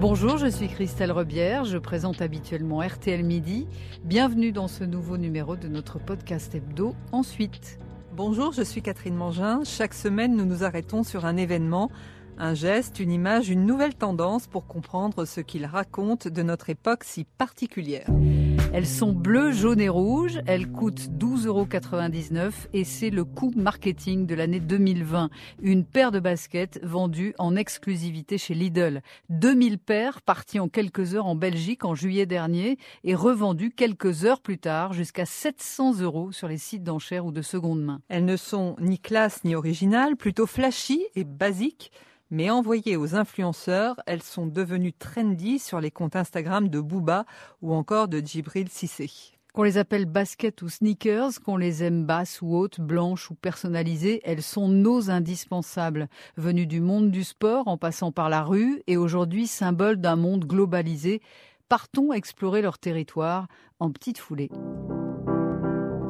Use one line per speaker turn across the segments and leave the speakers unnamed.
Bonjour, je suis Christelle Rebière, je présente habituellement RTL Midi. Bienvenue dans ce nouveau numéro de notre podcast hebdo Ensuite.
Bonjour, je suis Catherine Mangin. Chaque semaine, nous nous arrêtons sur un événement, un geste, une image, une nouvelle tendance pour comprendre ce qu'il raconte de notre époque si particulière.
Elles sont bleues, jaunes et rouges. Elles coûtent 12,99 euros et c'est le coût marketing de l'année 2020. Une paire de baskets vendue en exclusivité chez Lidl. 2000 paires parties en quelques heures en Belgique en juillet dernier et revendues quelques heures plus tard jusqu'à 700 euros sur les sites d'enchères ou de seconde main.
Elles ne sont ni classe ni originales, plutôt flashy et basiques. Mais envoyées aux influenceurs, elles sont devenues trendy sur les comptes Instagram de Booba ou encore de Djibril Cissé.
Qu'on les appelle baskets ou sneakers, qu'on les aime basses ou hautes, blanches ou personnalisées, elles sont nos indispensables, venues du monde du sport en passant par la rue et aujourd'hui symbole d'un monde globalisé. Partons explorer leur territoire en petite foulée.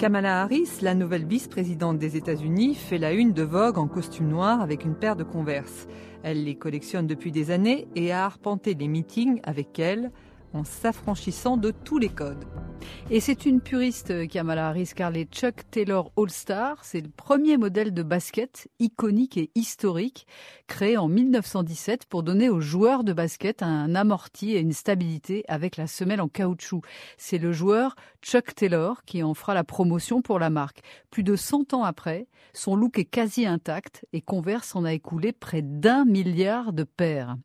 Kamala Harris, la nouvelle vice-présidente des États-Unis, fait la une de Vogue en costume noir avec une paire de Converse. Elle les collectionne depuis des années et a arpenté les meetings avec elle en s'affranchissant de tous les codes.
Et c'est une puriste, Kamala Harris, car les Chuck Taylor All-Star, c'est le premier modèle de basket iconique et historique, créé en 1917 pour donner aux joueurs de basket un amorti et une stabilité avec la semelle en caoutchouc. C'est le joueur Chuck Taylor qui en fera la promotion pour la marque. Plus de 100 ans après, son look est quasi intact et Converse en a écoulé près d'un milliard de paires.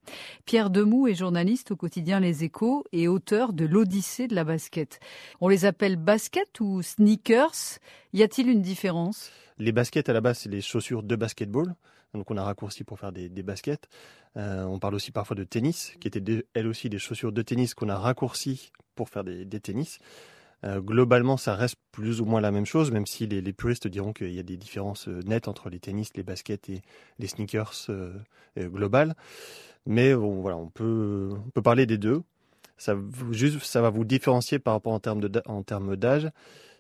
Pierre Demou est journaliste au quotidien Les Échos et auteur de l'Odyssée de la basket. On les appelle basket ou sneakers Y a-t-il une différence?
Les baskets à la base, c'est les chaussures de basketball. Donc on a raccourci pour faire des, baskets. Euh, on parle aussi parfois de tennis, qui étaient elles aussi des chaussures de tennis qu'on a raccourci pour faire des, tennis. Euh, globalement, ça reste plus ou moins la même chose, même si les, puristes diront qu'il y a des différences euh, nettes entre les tennis, les baskets et les sneakers globales. Mais voilà, on peut, on peut parler des deux ça, juste, ça va vous différencier par rapport en termes, de, en termes d'âge.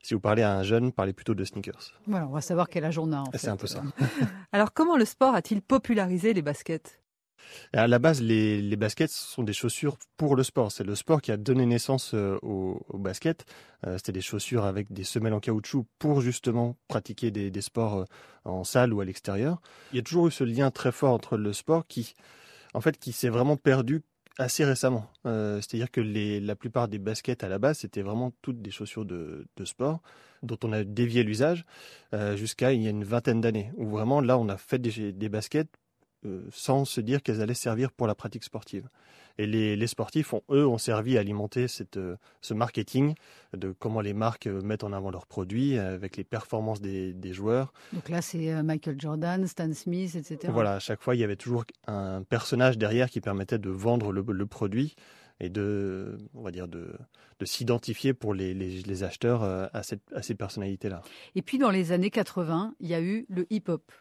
Si vous parlez à un jeune, parlez plutôt de sneakers.
Voilà, on va savoir quel âge on a.
C'est un peu ça.
Alors, comment le sport a-t-il popularisé les baskets?
À la base, les, les, baskets sont des chaussures pour le sport. C'est le sport qui a donné naissance euh, aux, baskets. Euh, c'était des chaussures avec des semelles en caoutchouc pour justement pratiquer des, des sports euh, en salle ou à l'extérieur. Il y a toujours eu ce lien très fort entre le sport qui, en fait, qui s'est vraiment perdu assez récemment. Euh, c'est-à-dire que les, la plupart des baskets à la base, c'était vraiment toutes des chaussures de, de sport dont on a dévié l'usage euh, jusqu'à il y a une vingtaine d'années. Où vraiment là, on a fait des, des baskets sans se dire qu'elles allaient servir pour la pratique sportive. Et les, sportifs, ont, eux, ont servi à alimenter cette, euh, ce marketing de comment les marques euh, mettent en avant leurs produits avec les performances des, joueurs.
Donc là, c'est Michael Jordan, Stan Smith, etc.
Voilà, à chaque fois, il y avait toujours un personnage derrière qui permettait de vendre le, produit et de, on va dire, de, de s'identifier pour les, les, acheteurs à, cette, à ces personnalités-là.
Et puis, dans les années 80, il y a eu le hip-hop.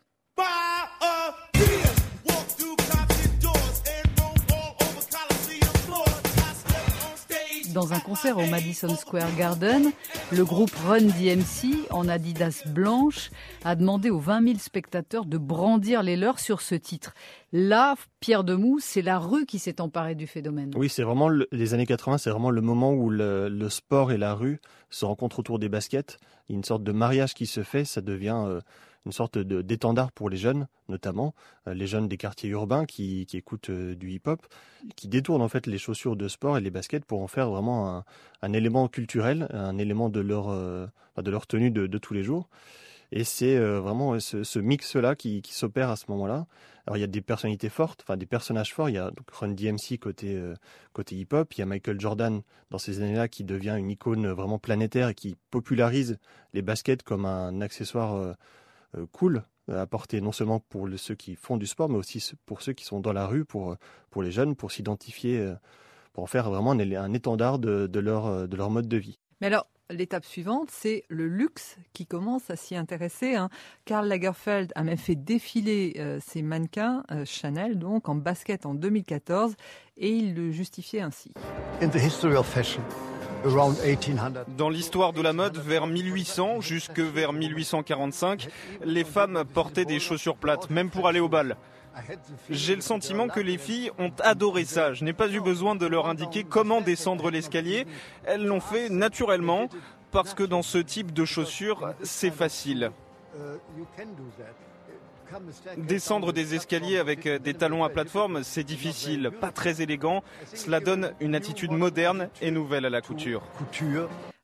Dans un concert au Madison Square Garden, le groupe Run DMC, en Adidas blanche, a demandé aux 20 000 spectateurs de brandir les leurs sur ce titre. Là, Pierre Demou, c'est la rue qui s'est emparée du phénomène.
Oui, c'est vraiment les années 80, c'est vraiment le moment où le, sport et la rue se rencontrent autour des baskets. Une sorte de mariage qui se fait, ça devient euh, une sorte d'étendard pour les jeunes, notamment euh, les jeunes des quartiers urbains qui, écoutent euh, du hip-hop, qui détournent en fait les chaussures de sport et les baskets pour en faire vraiment un, élément culturel, un élément de leur, euh, de leur tenue de, tous les jours. Et c'est vraiment ce, mix-là qui, s'opère à ce moment-là. Alors il y a des personnalités fortes, enfin des personnages forts. Il y a donc Run DMC côté côté hip-hop. Il y a Michael Jordan dans ces années-là qui devient une icône vraiment planétaire et qui popularise les baskets comme un accessoire cool à porter non seulement pour ceux qui font du sport, mais aussi pour ceux qui sont dans la rue, pour, pour les jeunes, pour s'identifier, euh, pour en faire vraiment un, étendard de, leur, euh, de leur mode de vie.
Mais alors, l'étape suivante, c'est le luxe qui commence à s'y intéresser. Hein. Karl Lagerfeld a même fait défiler ses mannequins Chanel donc en basket en 2014 et il le justifiait ainsi. In the history of fashion,
dans l'histoire de la mode, vers 1800 jusque vers 1845, les femmes portaient des chaussures plates, même pour aller au bal. J'ai le sentiment que les filles ont adoré ça. Je n'ai pas eu besoin de leur indiquer comment descendre l'escalier. Elles l'ont fait naturellement parce que dans ce type de chaussures, c'est facile. Descendre des escaliers avec des talons à plateforme, c'est difficile, pas très élégant. Cela donne une attitude moderne et nouvelle à la couture.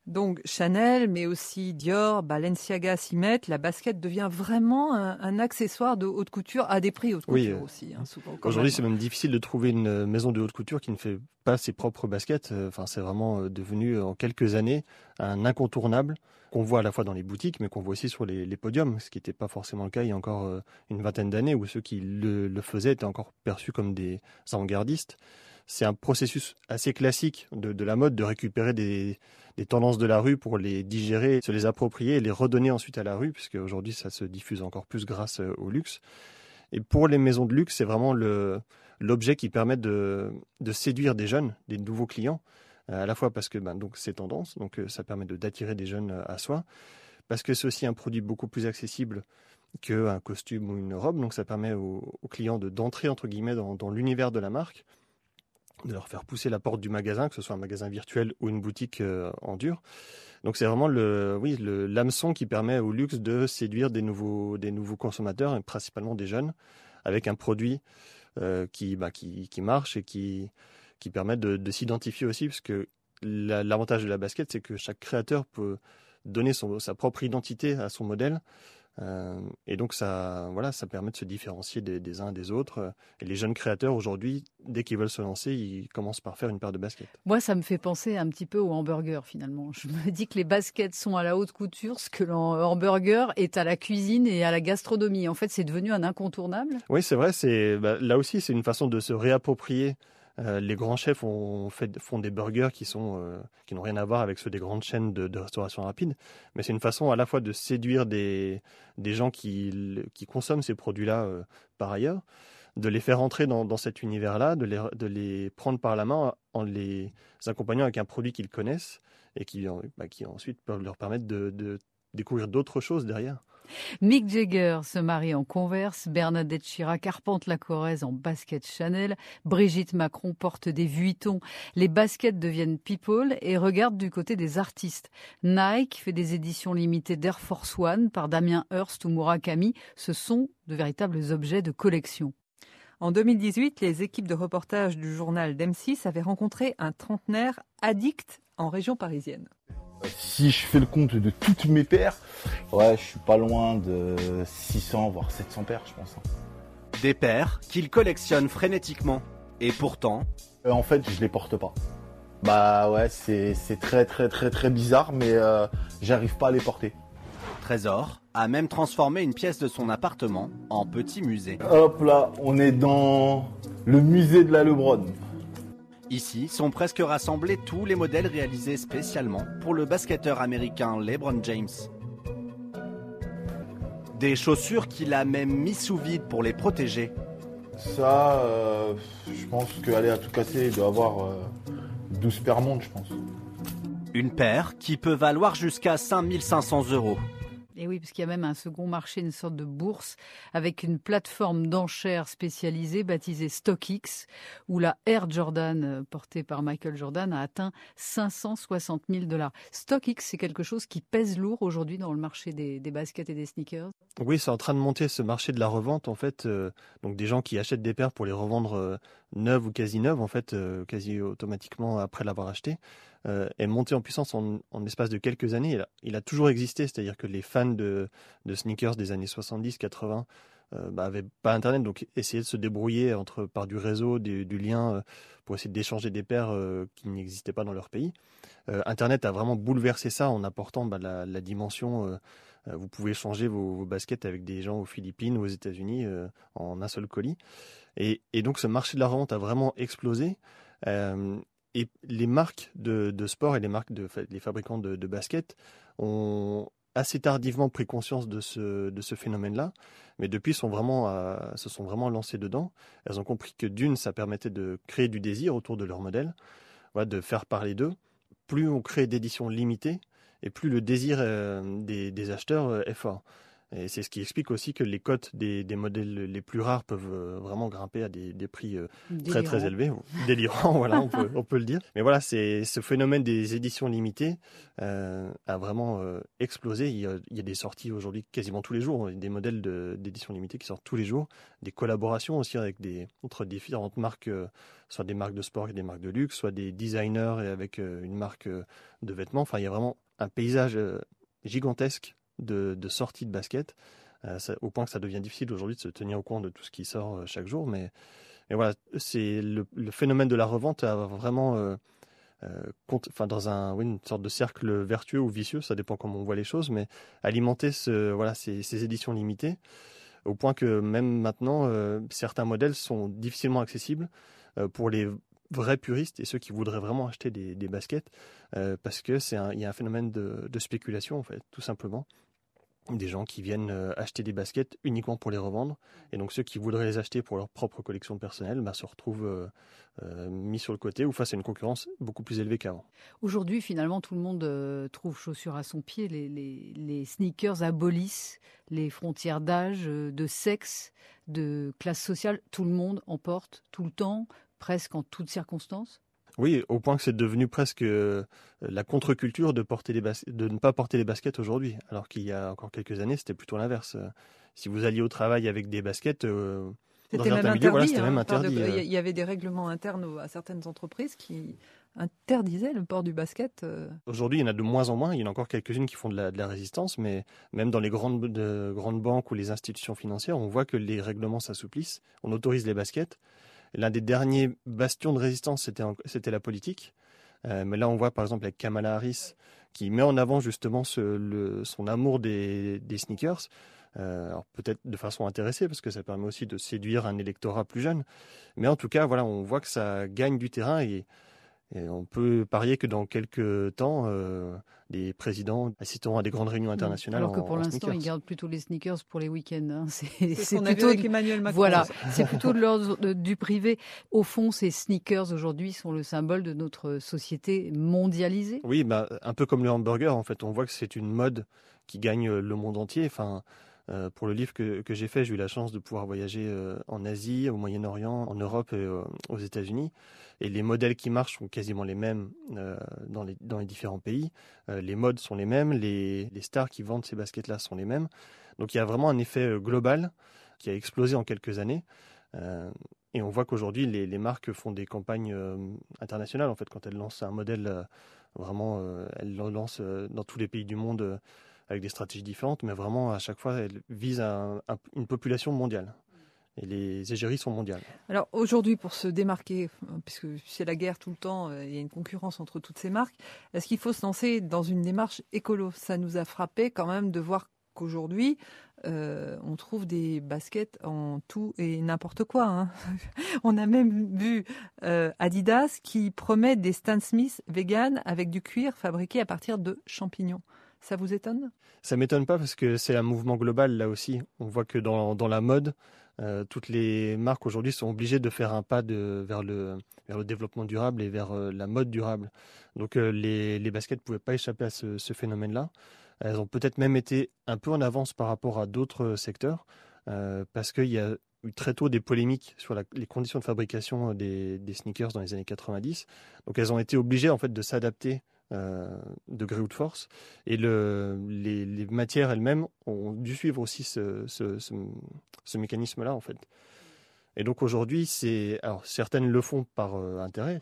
Donc Chanel, mais aussi Dior, Balenciaga s'y mettent. La basket devient vraiment un, accessoire de haute couture à des prix haute couture
oui,
aussi.
Hein, Aujourd'hui, c'est même difficile de trouver une maison de haute couture qui ne fait pas ses propres baskets. Enfin, c'est vraiment euh, devenu en quelques années un incontournable qu'on voit à la fois dans les boutiques, mais qu'on voit aussi sur les, podiums, ce qui n'était pas forcément le cas il y a encore euh, une vingtaine d'années, où ceux qui le, faisaient étaient encore perçus comme des avant-gardistes c'est un processus assez classique de, la mode de récupérer des, tendances de la rue pour les digérer, se les approprier et les redonner ensuite à la rue, puisque aujourd'hui ça se diffuse encore plus grâce euh, au luxe. Et pour les maisons de luxe, c'est vraiment l'objet qui permet de, séduire des jeunes, des nouveaux clients, à la fois parce que ben, donc c'est tendance, donc euh, ça permet d'attirer des jeunes à soi, parce que c'est aussi un produit beaucoup plus accessible qu'un costume ou une robe, donc ça permet aux, clients d'entrer entre guillemets dans l'univers de la marque de leur faire pousser la porte du magasin, que ce soit un magasin virtuel ou une boutique euh, en dur. Donc c'est vraiment le, oui, l'hameçon qui permet au luxe de séduire des nouveaux, des nouveaux consommateurs, et principalement des jeunes, avec un produit euh, bah, qui, qui, marche et qui, qui permet de, de s'identifier aussi, parce que l'avantage de la basket, c'est que chaque créateur peut donner son, sa propre identité à son modèle euh, et donc ça, voilà, ça permet de se différencier des, uns des autres. Et les jeunes créateurs aujourd'hui, dès qu'ils veulent se lancer, ils commencent par faire une paire de baskets.
Moi, ça me fait penser un petit peu au hamburger finalement. Je me dis que les baskets sont à la haute couture, ce que le hamburger est à la cuisine et à la gastronomie. En fait, c'est devenu un incontournable.
Oui, c'est vrai. C'est bah, là aussi, c'est une façon de se réapproprier euh, les grands chefs font des burgers qui sont euh, qui n'ont rien à voir avec ceux des grandes chaînes de, restauration rapide, mais c'est une façon à la fois de séduire des, gens qui, consomment ces produits-là euh, par ailleurs, de les faire entrer dans, cet univers-là, de les, prendre par la main en les accompagnant avec un produit qu'ils connaissent et qui, bah, ensuite peuvent leur permettre de découvrir d'autres choses derrière.
Mick Jagger se marie en Converse, Bernadette Chirac arpente la Corrèze en basket Chanel, Brigitte Macron porte des Vuitton, les baskets deviennent people et regardent du côté des artistes. Nike fait des éditions limitées d'Air Force One par Damien Hirst ou Murakami, ce sont de véritables objets de collection.
En 2018, les équipes de reportage du journal d'M6 avaient rencontré un trentenaire addict en région parisienne.
Si je fais le compte de toutes mes paires, ouais, je suis pas loin de 600 voire 700 paires, je pense. Hein.
Des paires qu'il collectionne frénétiquement. Et pourtant.
Euh, en fait, je les porte pas. Bah ouais, c'est très très très très bizarre, mais euh, j'arrive pas à les porter.
Trésor a même transformé une pièce de son appartement en petit musée.
Hop là, on est dans le musée de la Lebron.
Ici sont presque rassemblés tous les modèles réalisés spécialement pour le basketteur américain LeBron James. Des chaussures qu'il a même mis sous vide pour les protéger.
Ça, euh, je pense qu'aller à tout casser, il doit avoir 12 euh, paires mondes, je pense.
Une paire qui peut valoir jusqu'à 5500 euros.
Et oui, parce qu'il y a même un second marché, une sorte de bourse, avec une plateforme d'enchères spécialisée baptisée StockX, où la Air Jordan, euh, portée par Michael Jordan, a atteint 560 000 dollars. StockX, c'est quelque chose qui pèse lourd aujourd'hui dans le marché des, baskets et des sneakers?
Oui, c'est en train de monter ce marché de la revente, en fait. Euh, donc des gens qui achètent des paires pour les revendre euh, neuves ou quasi neuves, en fait, quasi automatiquement après l'avoir acheté. Euh, est monté en puissance en, en l'espace de quelques années. Il a, toujours existé, c'est-à-dire que les fans de, sneakers des années 70-80 euh, bah, avaient pas Internet, donc essayaient de se débrouiller entre, par du réseau, du, lien, euh, pour essayer d'échanger des paires euh, qui n'existaient pas dans leur pays. Internet a vraiment bouleversé ça en apportant bah, la, dimension vous pouvez changer vos, baskets avec des gens aux Philippines ou aux États-Unis en un seul colis. Et, donc ce marché de la revente a vraiment explosé. Et les marques de, sport et les marques de les fabricants de, de basket ont assez tardivement pris conscience de ce, de ce phénomène-là, mais depuis sont vraiment, se sont vraiment lancées dedans. Elles ont compris que d'une, ça permettait de créer du désir autour de leur modèle, de faire parler d'eux. Plus on crée d'éditions limitées, et plus le désir euh, des, acheteurs euh, est fort. Et c'est ce qui explique aussi que les cotes des, modèles les plus rares peuvent euh, vraiment grimper à des, prix très très élevés, délirants, voilà, on peut, on peut le dire. Mais voilà, c'est ce phénomène des éditions limitées euh, a vraiment explosé. Il y, a, il y, a, des sorties aujourd'hui quasiment tous les jours, des modèles d'éditions limitées qui sortent tous les jours, des collaborations aussi avec des entre différentes marques, soit des marques de sport et des marques de luxe, soit des designers et avec une marque de vêtements. Enfin, il y a vraiment un paysage gigantesque de, sorties de basket, euh, au point que ça devient difficile aujourd'hui de se tenir au courant de tout ce qui sort euh, chaque jour. Mais, mais voilà, c'est le, phénomène de la revente a vraiment euh, enfin dans un, oui, une sorte de cercle vertueux ou vicieux, ça dépend comment on voit les choses, mais alimenter ce, voilà, ces éditions limitées, au point que même maintenant, certains modèles sont difficilement accessibles pour les vrais puristes et ceux qui voudraient vraiment acheter des, baskets, parce que c'est il y a un phénomène de, spéculation en fait, tout simplement des gens qui viennent euh, acheter des baskets uniquement pour les revendre. Et donc ceux qui voudraient les acheter pour leur propre collection personnelle bah, se retrouvent euh, euh, mis sur le côté ou face à une concurrence beaucoup plus élevée qu'avant.
Aujourd'hui, finalement, tout le monde trouve chaussures à son pied. Les, les sneakers abolissent les frontières d'âge, de sexe, de classe sociale. Tout le monde en porte tout le temps, presque en toutes circonstances?
Oui, au point que c'est devenu presque euh, la contre-culture de, porter les de ne pas porter les baskets aujourd'hui, alors qu'il y a encore quelques années, c'était plutôt l'inverse. Si vous alliez au travail avec des baskets,
euh, c'était même, interdit, hein, même interdit. Il y avait des règlements internes à certaines entreprises qui interdisaient le port du basket. Euh.
Aujourd'hui, il y en a de moins en moins. Il y en a encore quelques-unes qui font de la, résistance, mais même dans les grandes, grandes banques ou les institutions financières, on voit que les règlements s'assouplissent. On autorise les baskets. L'un des derniers bastions de résistance, c'était la politique. Euh, mais là, on voit par exemple avec Kamala Harris qui met en avant justement son amour des, sneakers. Euh, peut-être de façon intéressée parce que ça permet aussi de séduire un électorat plus jeune. Mais en tout cas, voilà, on voit que ça gagne du terrain et on peut parier que dans quelques temps, euh, les présidents assisteront à des grandes réunions internationales.
Alors que pour l'instant, ils gardent plutôt les sneakers pour les week-ends. Hein.
C'est plutôt avec Emmanuel Macron.
Voilà, c'est plutôt de l'ordre du privé. Au fond, ces sneakers aujourd'hui sont le symbole de notre société mondialisée.
Oui, bah, un peu comme le hamburger. En fait, on voit que c'est une mode qui gagne le monde entier. Enfin, euh, pour le livre que, j'ai fait, j'ai eu la chance de pouvoir voyager euh, en Asie, au Moyen-Orient, en Europe et euh, aux États-Unis. Et les modèles qui marchent sont quasiment les mêmes dans, les, dans les différents pays. les modes sont les mêmes, les, stars qui vendent ces baskets-là sont les mêmes. Donc il y a vraiment un effet global qui a explosé en quelques années. et on voit qu'aujourd'hui, les, les, marques font des campagnes internationales. En fait, quand elles lancent un modèle, vraiment, elles le lancent dans tous les pays du monde avec des stratégies différentes, mais vraiment à chaque fois, elle vise une population mondiale. Et les égéries sont mondiales.
Alors aujourd'hui, pour se démarquer, puisque c'est la guerre tout le temps, euh, il y a une concurrence entre toutes ces marques, est-ce qu'il faut se lancer dans une démarche écolo? Ça nous a frappé quand même de voir qu'aujourd'hui, euh, on trouve des baskets en tout et n'importe quoi. Hein. on a même vu euh, Adidas qui promet des Stan Smith vegan avec du cuir fabriqué à partir de champignons. Ça vous étonne?
Ça m'étonne pas parce que c'est un mouvement global là aussi. On voit que dans, la mode, euh, toutes les marques aujourd'hui sont obligées de faire un pas vers, le, développement durable et vers euh, la mode durable. Donc euh, les, baskets ne pouvaient pas échapper à ce, phénomène-là. Elles ont peut-être même été un peu en avance par rapport à d'autres secteurs parce qu'il y a eu très tôt des polémiques sur les conditions de fabrication des, des, sneakers dans les années 90. Donc elles ont été obligées en fait de s'adapter de gré ou de force. Et le, les, matières elles-mêmes ont dû suivre aussi ce, mécanisme-là, en fait. Et donc aujourd'hui, c'est alors certaines le font par euh, intérêt,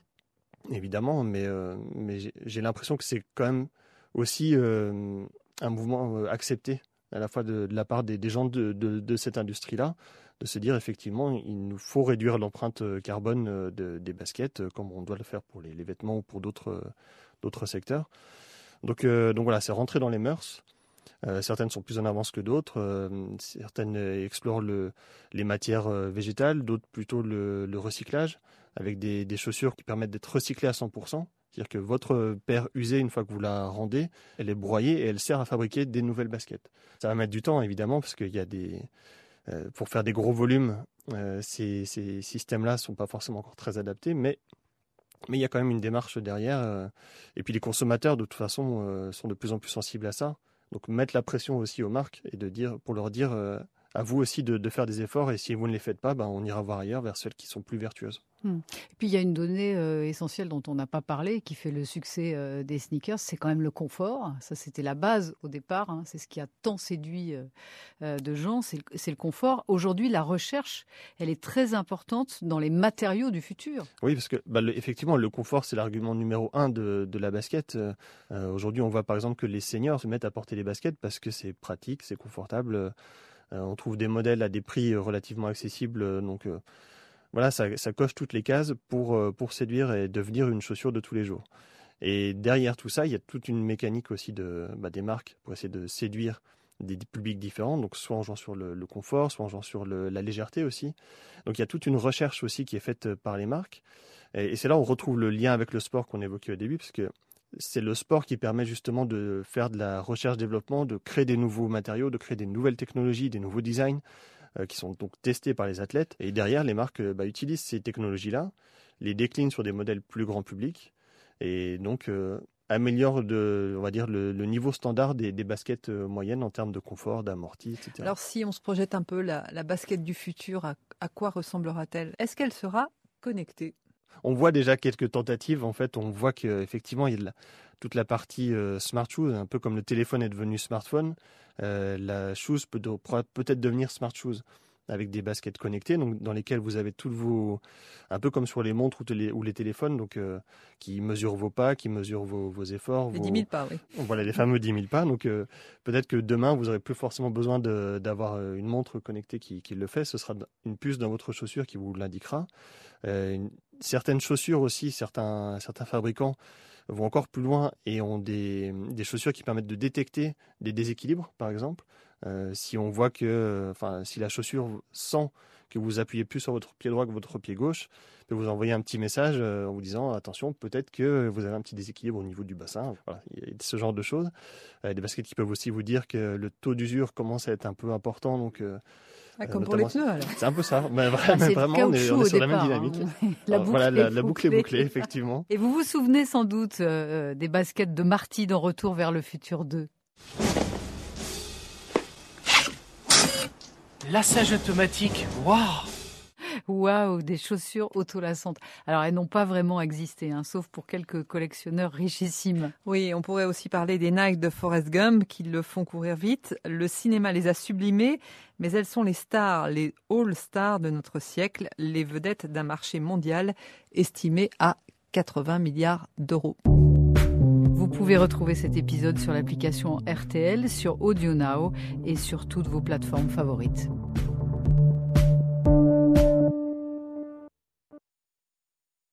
évidemment, mais, euh, mais j'ai l'impression que c'est quand même aussi un mouvement accepté à la fois de, la part des, gens de, cette industrie-là, de se dire effectivement, il nous faut réduire l'empreinte carbone des baskets, comme on doit le faire pour les vêtements ou pour d'autres d'autres secteurs. Donc, euh, donc voilà, c'est rentré dans les mœurs. Euh, certaines sont plus en avance que d'autres. Euh, certaines explorent le, les matières végétales, d'autres plutôt le, recyclage, avec des, des, chaussures qui permettent d'être recyclées à 100%. C'est-à-dire que votre paire usée, une fois que vous la rendez, elle est broyée et elle sert à fabriquer des nouvelles baskets. Ça va mettre du temps, évidemment, parce qu'il y a des... pour faire des gros volumes, ces, ces systèmes-là ne sont pas forcément encore très adaptés, mais mais il y a quand même une démarche derrière. Euh, et puis les consommateurs, de toute façon, euh, sont de plus en plus sensibles à ça. Donc mettre la pression aussi aux marques et dire, pour leur dire à vous aussi de, faire des efforts et si vous ne les faites pas, ben, on ira voir ailleurs vers celles qui sont plus vertueuses.
Hmm. Et puis il y a une donnée euh, essentielle dont on n'a pas parlé, qui fait le succès euh, des sneakers, c'est quand même le confort. Ça, c'était la base au départ. Hein. C'est ce qui a tant séduit euh, de gens, c'est le, confort. Aujourd'hui, la recherche, elle est très importante dans les matériaux du futur.
Oui, parce que bah, effectivement, le confort, c'est l'argument numéro un de, de la basket. Aujourd'hui, on voit par exemple que les seniors se mettent à porter les baskets parce que c'est pratique, c'est confortable. On trouve des modèles à des prix relativement accessibles, donc voilà, ça, coche toutes les cases pour, euh, pour séduire et devenir une chaussure de tous les jours. Et derrière tout ça, il y a toute une mécanique aussi de, bah, des marques pour essayer de séduire des publics différents, donc soit en jouant sur le, confort, soit en jouant sur la légèreté aussi. Donc il y a toute une recherche aussi qui est faite par les marques. Et, c'est là où on retrouve le lien avec le sport qu'on évoquait au début, parce que c'est le sport qui permet justement de faire de la recherche-développement, de créer des nouveaux matériaux, de créer des nouvelles technologies, des nouveaux designs. Euh, qui sont donc testés par les athlètes. Et derrière, les marques euh, bah, utilisent ces technologies-là, les déclinent sur des modèles plus grand public, et donc euh, améliorent on va dire, le, niveau standard des, baskets moyennes en termes de confort, d'amorti, etc.
Alors si on se projette un peu la, basket du futur, à, quoi ressemblera-t-elle? Est-ce qu'elle sera connectée?
On voit déjà quelques tentatives. En fait, on voit qu'effectivement, il y a toute la partie smart shoes, un peu comme le téléphone est devenu smartphone. Euh, la chose peut peut-être devenir smart shoes avec des baskets connectées, donc dans lesquelles vous avez tous vos, un peu comme sur les montres ou, les téléphones, donc euh, qui mesurent vos pas, qui mesurent vos, efforts.
Les 10 000 pas, oui.
Voilà, les fameux 10 000 pas. Donc euh, peut-être que demain, vous n'aurez plus forcément besoin d'avoir une montre connectée qui, le fait. Ce sera une puce dans votre chaussure qui vous l'indiquera. Certaines chaussures aussi, certains, certains fabricants vont encore plus loin et ont des, chaussures qui permettent de détecter des déséquilibres, par exemple. Euh, si on voit que, enfin, si la chaussure sent que vous appuyez plus sur votre pied droit que votre pied gauche, peut vous envoyer un petit message euh, en vous disant attention, peut-être que vous avez un petit déséquilibre au niveau du bassin. Voilà, il y a ce genre de choses. Euh, des baskets qui peuvent aussi vous dire que le taux d'usure commence à être un peu important, donc
ah, comme pour les pneus, alors.
C'est un peu ça. Mais, ah, vraiment, on est, sur la même dynamique.
la, boucle voilà,
la, boucle est bouclée, effectivement.
Et vous vous souvenez sans doute euh, des baskets de Marty dans Retour vers le futur 2
Lassage automatique, waouh
Waouh, des chaussures autolassantes. Alors, elles n'ont pas vraiment existé, hein, sauf pour quelques collectionneurs richissimes.
Oui, on pourrait aussi parler des Nike de Forrest Gump qui le font courir vite. Le cinéma les a sublimées, mais elles sont les stars, les all-stars de notre siècle, les vedettes d'un marché mondial estimé à 80 milliards d'euros.
Vous pouvez retrouver cet épisode sur l'application RTL, sur Audio Now et sur toutes vos plateformes favorites.